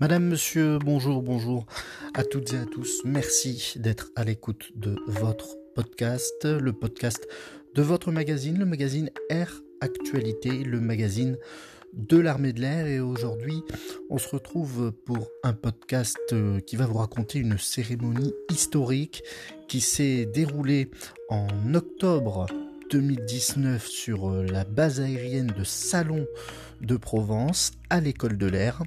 Madame, monsieur, bonjour, bonjour à toutes et à tous. Merci d'être à l'écoute de votre podcast, le podcast de votre magazine, le magazine Air Actualité, le magazine de l'armée de l'air. Et aujourd'hui, on se retrouve pour un podcast euh, qui va vous raconter une cérémonie historique qui s'est déroulée en octobre 2019 sur euh, la base aérienne de Salon de Provence à l'école de l'air.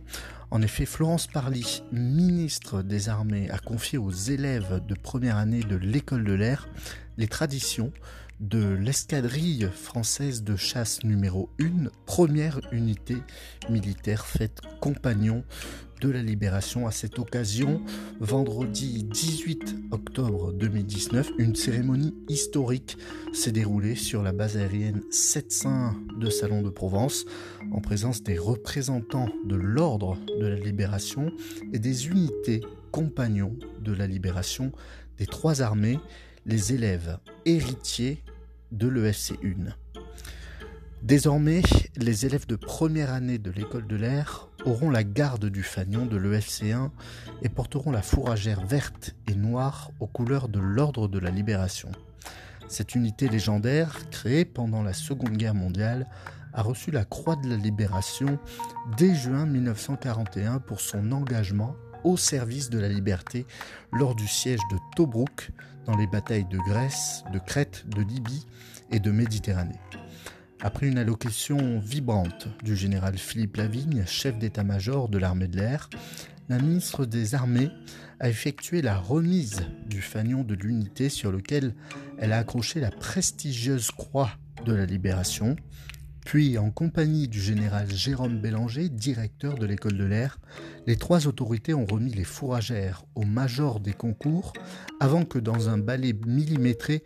En effet, Florence Parly, ministre des Armées, a confié aux élèves de première année de l'école de l'air les traditions de l'escadrille française de chasse numéro 1, première unité militaire faite compagnon de la libération. À cette occasion, vendredi 18 octobre 2019, une cérémonie historique s'est déroulée sur la base aérienne 701 de Salon de Provence, en présence des représentants de l'ordre de la libération et des unités compagnons de la libération des trois armées, les élèves héritiers de l'EFC 1. Désormais, les élèves de première année de l'école de l'air auront la garde du fanion de l'EFC 1 et porteront la fourragère verte et noire aux couleurs de l'Ordre de la Libération. Cette unité légendaire, créée pendant la Seconde Guerre mondiale, a reçu la Croix de la Libération dès juin 1941 pour son engagement au service de la liberté lors du siège de Tobruk dans les batailles de Grèce, de Crète, de Libye et de Méditerranée. Après une allocution vibrante du général Philippe Lavigne, chef d'état-major de l'armée de l'air, la ministre des Armées a effectué la remise du fanion de l'unité sur lequel elle a accroché la prestigieuse croix de la Libération, puis, en compagnie du général Jérôme Bélanger, directeur de l'école de l'air, les trois autorités ont remis les fourragères au major des concours avant que dans un balai millimétré,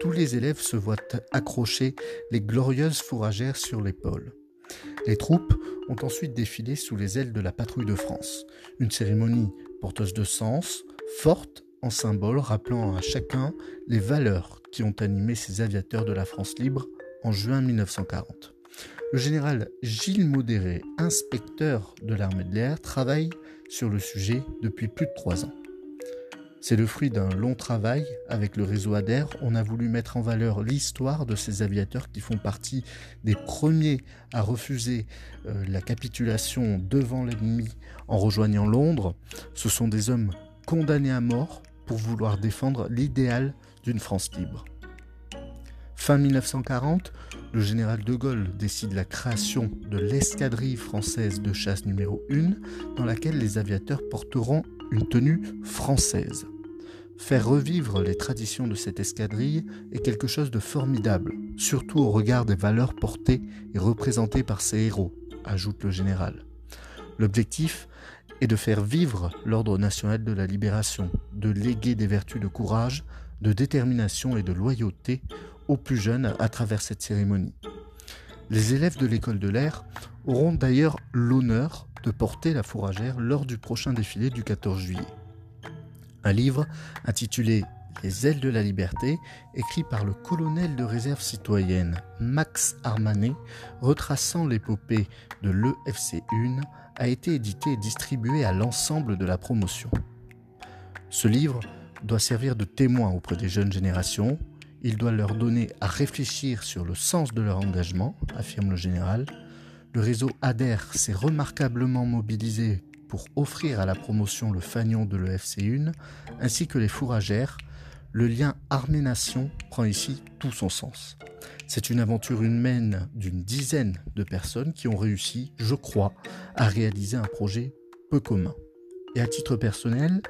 tous les élèves se voient accrocher les glorieuses fourragères sur l'épaule. Les troupes ont ensuite défilé sous les ailes de la patrouille de France. Une cérémonie porteuse de sens, forte en symbole rappelant à chacun les valeurs qui ont animé ces aviateurs de la France libre en juin 1940. Le général Gilles Modéré, inspecteur de l'armée de l'air, travaille sur le sujet depuis plus de trois ans. C'est le fruit d'un long travail avec le réseau ADER. On a voulu mettre en valeur l'histoire de ces aviateurs qui font partie des premiers à refuser euh, la capitulation devant l'ennemi en rejoignant Londres. Ce sont des hommes condamnés à mort pour vouloir défendre l'idéal d'une France libre. Fin 1940, le général de Gaulle décide la création de l'escadrille française de chasse numéro 1 dans laquelle les aviateurs porteront une tenue française. Faire revivre les traditions de cette escadrille est quelque chose de formidable, surtout au regard des valeurs portées et représentées par ces héros, ajoute le général. L'objectif est de faire vivre l'ordre national de la libération, de léguer des vertus de courage, de détermination et de loyauté aux plus jeunes à travers cette cérémonie. Les élèves de l'école de l'air auront d'ailleurs l'honneur de porter la fourragère lors du prochain défilé du 14 juillet. Un livre intitulé Les ailes de la liberté, écrit par le colonel de réserve citoyenne Max Armanet, retraçant l'épopée de l'EFC1, a été édité et distribué à l'ensemble de la promotion. Ce livre doit servir de témoin auprès des jeunes générations il doit leur donner à réfléchir sur le sens de leur engagement, affirme le général. Le réseau ADER s'est remarquablement mobilisé pour offrir à la promotion le fanion de l'EFC1 ainsi que les fourragères. Le lien armée-nation prend ici tout son sens. C'est une aventure humaine d'une dizaine de personnes qui ont réussi, je crois, à réaliser un projet peu commun. Et à titre personnel,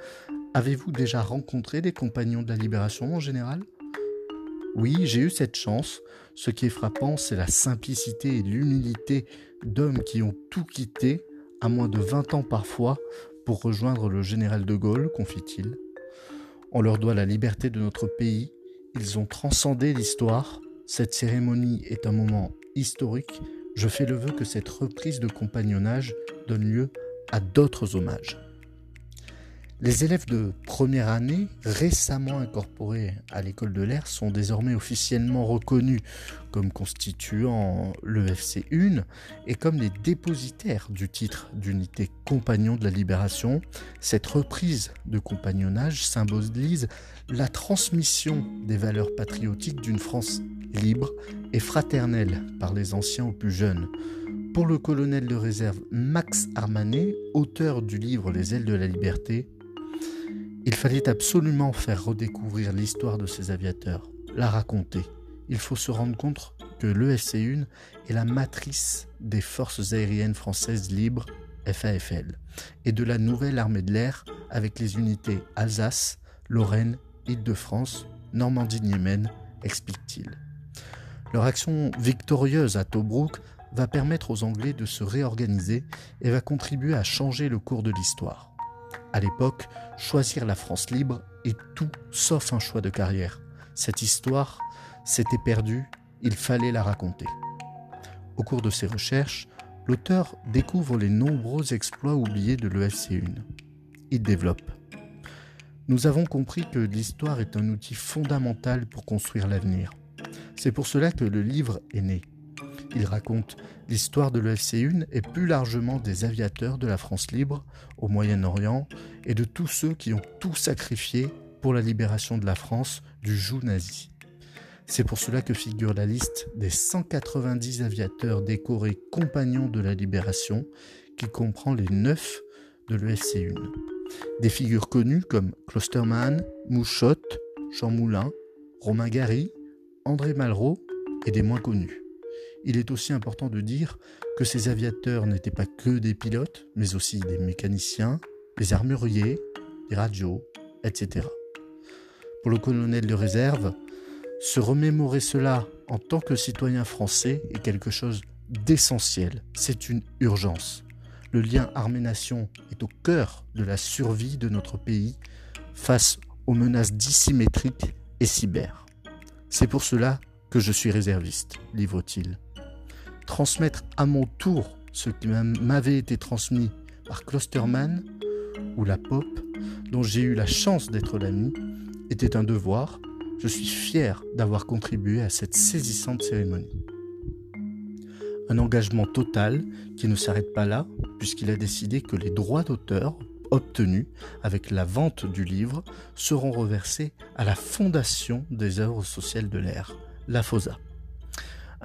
avez-vous déjà rencontré des compagnons de la libération en général? Oui, j'ai eu cette chance. Ce qui est frappant, c'est la simplicité et l'humilité d'hommes qui ont tout quitté, à moins de 20 ans parfois, pour rejoindre le général de Gaulle, confie-t-il. On leur doit la liberté de notre pays, ils ont transcendé l'histoire. Cette cérémonie est un moment historique. Je fais le vœu que cette reprise de compagnonnage donne lieu à d'autres hommages. Les élèves de première année, récemment incorporés à l'école de l'air, sont désormais officiellement reconnus comme constituant le FC1 et comme les dépositaires du titre d'unité compagnon de la libération. Cette reprise de compagnonnage symbolise la transmission des valeurs patriotiques d'une France libre et fraternelle par les anciens aux plus jeunes. Pour le colonel de réserve Max Armanet, auteur du livre Les ailes de la liberté, il fallait absolument faire redécouvrir l'histoire de ces aviateurs, la raconter. Il faut se rendre compte que l'EFC-1 est la matrice des forces aériennes françaises libres, FAFL, et de la nouvelle armée de l'air avec les unités Alsace, Lorraine, Île-de-France, Normandie-Niemen, explique-t-il. Leur action victorieuse à Tobruk va permettre aux Anglais de se réorganiser et va contribuer à changer le cours de l'histoire. À l'époque, choisir la France libre est tout sauf un choix de carrière. Cette histoire s'était perdue, il fallait la raconter. Au cours de ses recherches, l'auteur découvre les nombreux exploits oubliés de l'EFC1. Il développe. Nous avons compris que l'histoire est un outil fondamental pour construire l'avenir. C'est pour cela que le livre est né. Il raconte l'histoire de l'EFC1 et plus largement des aviateurs de la France libre au Moyen-Orient et de tous ceux qui ont tout sacrifié pour la libération de la France du joug nazi. C'est pour cela que figure la liste des 190 aviateurs décorés compagnons de la libération qui comprend les 9 de l'EFC1. Des figures connues comme Klosterman, Mouchotte, Jean Moulin, Romain Gary, André Malraux et des moins connus. Il est aussi important de dire que ces aviateurs n'étaient pas que des pilotes, mais aussi des mécaniciens, des armuriers, des radios, etc. Pour le colonel de réserve, se remémorer cela en tant que citoyen français est quelque chose d'essentiel. C'est une urgence. Le lien armée-nation est au cœur de la survie de notre pays face aux menaces dissymétriques et cyber. C'est pour cela que je suis réserviste, livre-t-il transmettre à mon tour ce qui m'avait été transmis par Klosterman ou la Pop, dont j'ai eu la chance d'être l'ami, était un devoir. Je suis fier d'avoir contribué à cette saisissante cérémonie. Un engagement total qui ne s'arrête pas là, puisqu'il a décidé que les droits d'auteur obtenus avec la vente du livre seront reversés à la Fondation des œuvres sociales de l'air, la FOSA.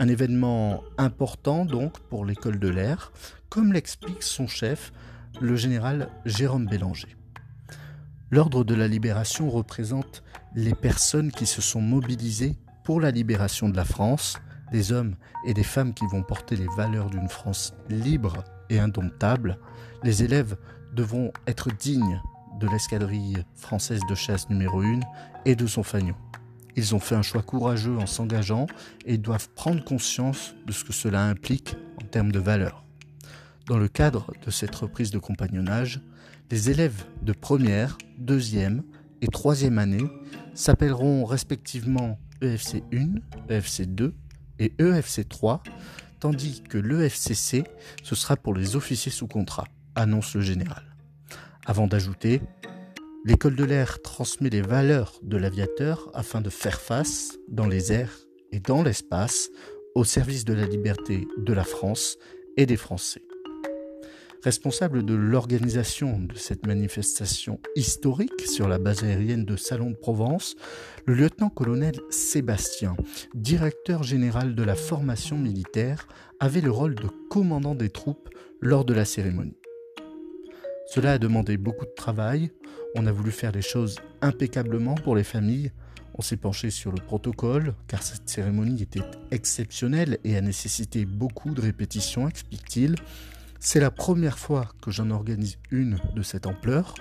Un événement important donc pour l'école de l'air, comme l'explique son chef, le général Jérôme Bélanger. L'ordre de la libération représente les personnes qui se sont mobilisées pour la libération de la France, des hommes et des femmes qui vont porter les valeurs d'une France libre et indomptable. Les élèves devront être dignes de l'escadrille française de chasse numéro 1 et de son fanion. Ils ont fait un choix courageux en s'engageant et doivent prendre conscience de ce que cela implique en termes de valeur. Dans le cadre de cette reprise de compagnonnage, les élèves de première, deuxième et troisième année s'appelleront respectivement EFC 1, EFC 2 et EFC 3, tandis que l'EFCC, ce sera pour les officiers sous contrat, annonce le général. Avant d'ajouter L'école de l'air transmet les valeurs de l'aviateur afin de faire face, dans les airs et dans l'espace, au service de la liberté de la France et des Français. Responsable de l'organisation de cette manifestation historique sur la base aérienne de Salon de Provence, le lieutenant-colonel Sébastien, directeur général de la formation militaire, avait le rôle de commandant des troupes lors de la cérémonie. Cela a demandé beaucoup de travail, on a voulu faire les choses impeccablement pour les familles, on s'est penché sur le protocole, car cette cérémonie était exceptionnelle et a nécessité beaucoup de répétitions, explique-t-il. C'est la première fois que j'en organise une de cette ampleur.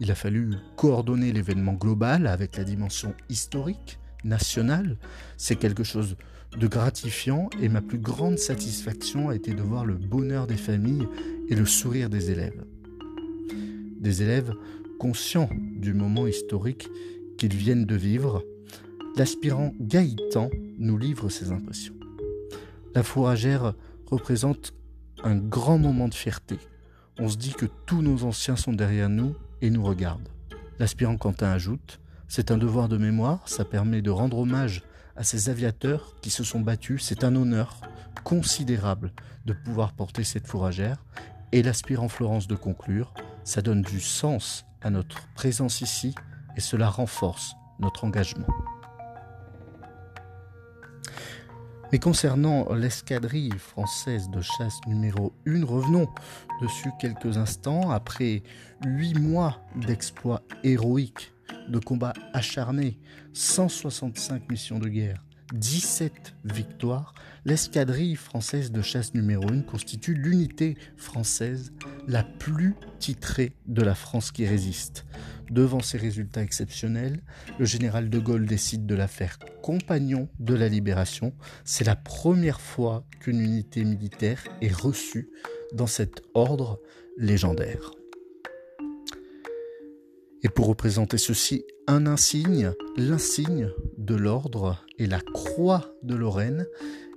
Il a fallu coordonner l'événement global avec la dimension historique, nationale. C'est quelque chose de gratifiant et ma plus grande satisfaction a été de voir le bonheur des familles et le sourire des élèves des élèves conscients du moment historique qu'ils viennent de vivre, l'aspirant Gaëtan nous livre ses impressions. La fourragère représente un grand moment de fierté. on se dit que tous nos anciens sont derrière nous et nous regardent. L'aspirant Quentin ajoute C'est un devoir de mémoire, ça permet de rendre hommage à ces aviateurs qui se sont battus. C'est un honneur considérable de pouvoir porter cette fourragère. Et l'aspirant Florence de conclure Ça donne du sens à notre présence ici et cela renforce notre engagement. Mais concernant l'escadrille française de chasse numéro 1, revenons dessus quelques instants. Après huit mois d'exploits héroïques, de combats acharnés, 165 missions de guerre, 17 victoires, l'escadrille française de chasse numéro 1 constitue l'unité française la plus titrée de la France qui résiste. Devant ces résultats exceptionnels, le général de Gaulle décide de la faire compagnon de la libération. C'est la première fois qu'une unité militaire est reçue dans cet ordre légendaire. Et pour représenter ceci, un insigne, l'insigne de l'ordre est la croix de Lorraine,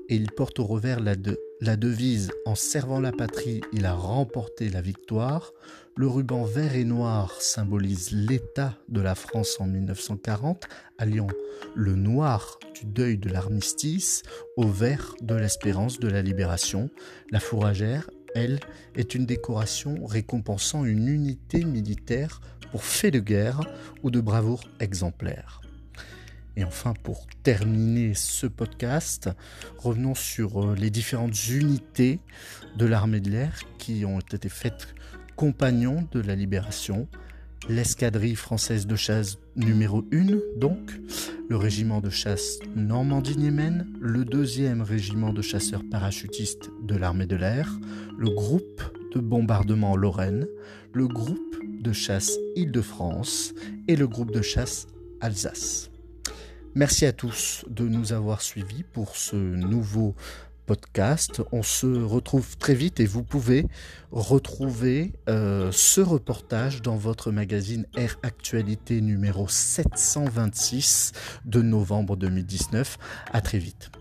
et il porte au revers la, la devise En servant la patrie, il a remporté la victoire. Le ruban vert et noir symbolise l'état de la France en 1940, alliant le noir du deuil de l'armistice au vert de l'espérance de la libération. La fourragère, elle, est une décoration récompensant une unité militaire pour fait de guerre ou de bravoure exemplaire. Et enfin, pour terminer ce podcast, revenons sur euh, les différentes unités de l'armée de l'air qui ont été faites compagnons de la libération. L'escadrille française de chasse numéro 1, donc, le régiment de chasse Normandie-Niemen, le deuxième régiment de chasseurs parachutistes de l'armée de l'air, le groupe de bombardement Lorraine, le groupe de chasse Île-de-France et le groupe de chasse Alsace. Merci à tous de nous avoir suivis pour ce nouveau On se retrouve très vite et vous pouvez retrouver euh, ce reportage dans votre magazine Air Actualité numéro 726 de novembre 2019. À très vite.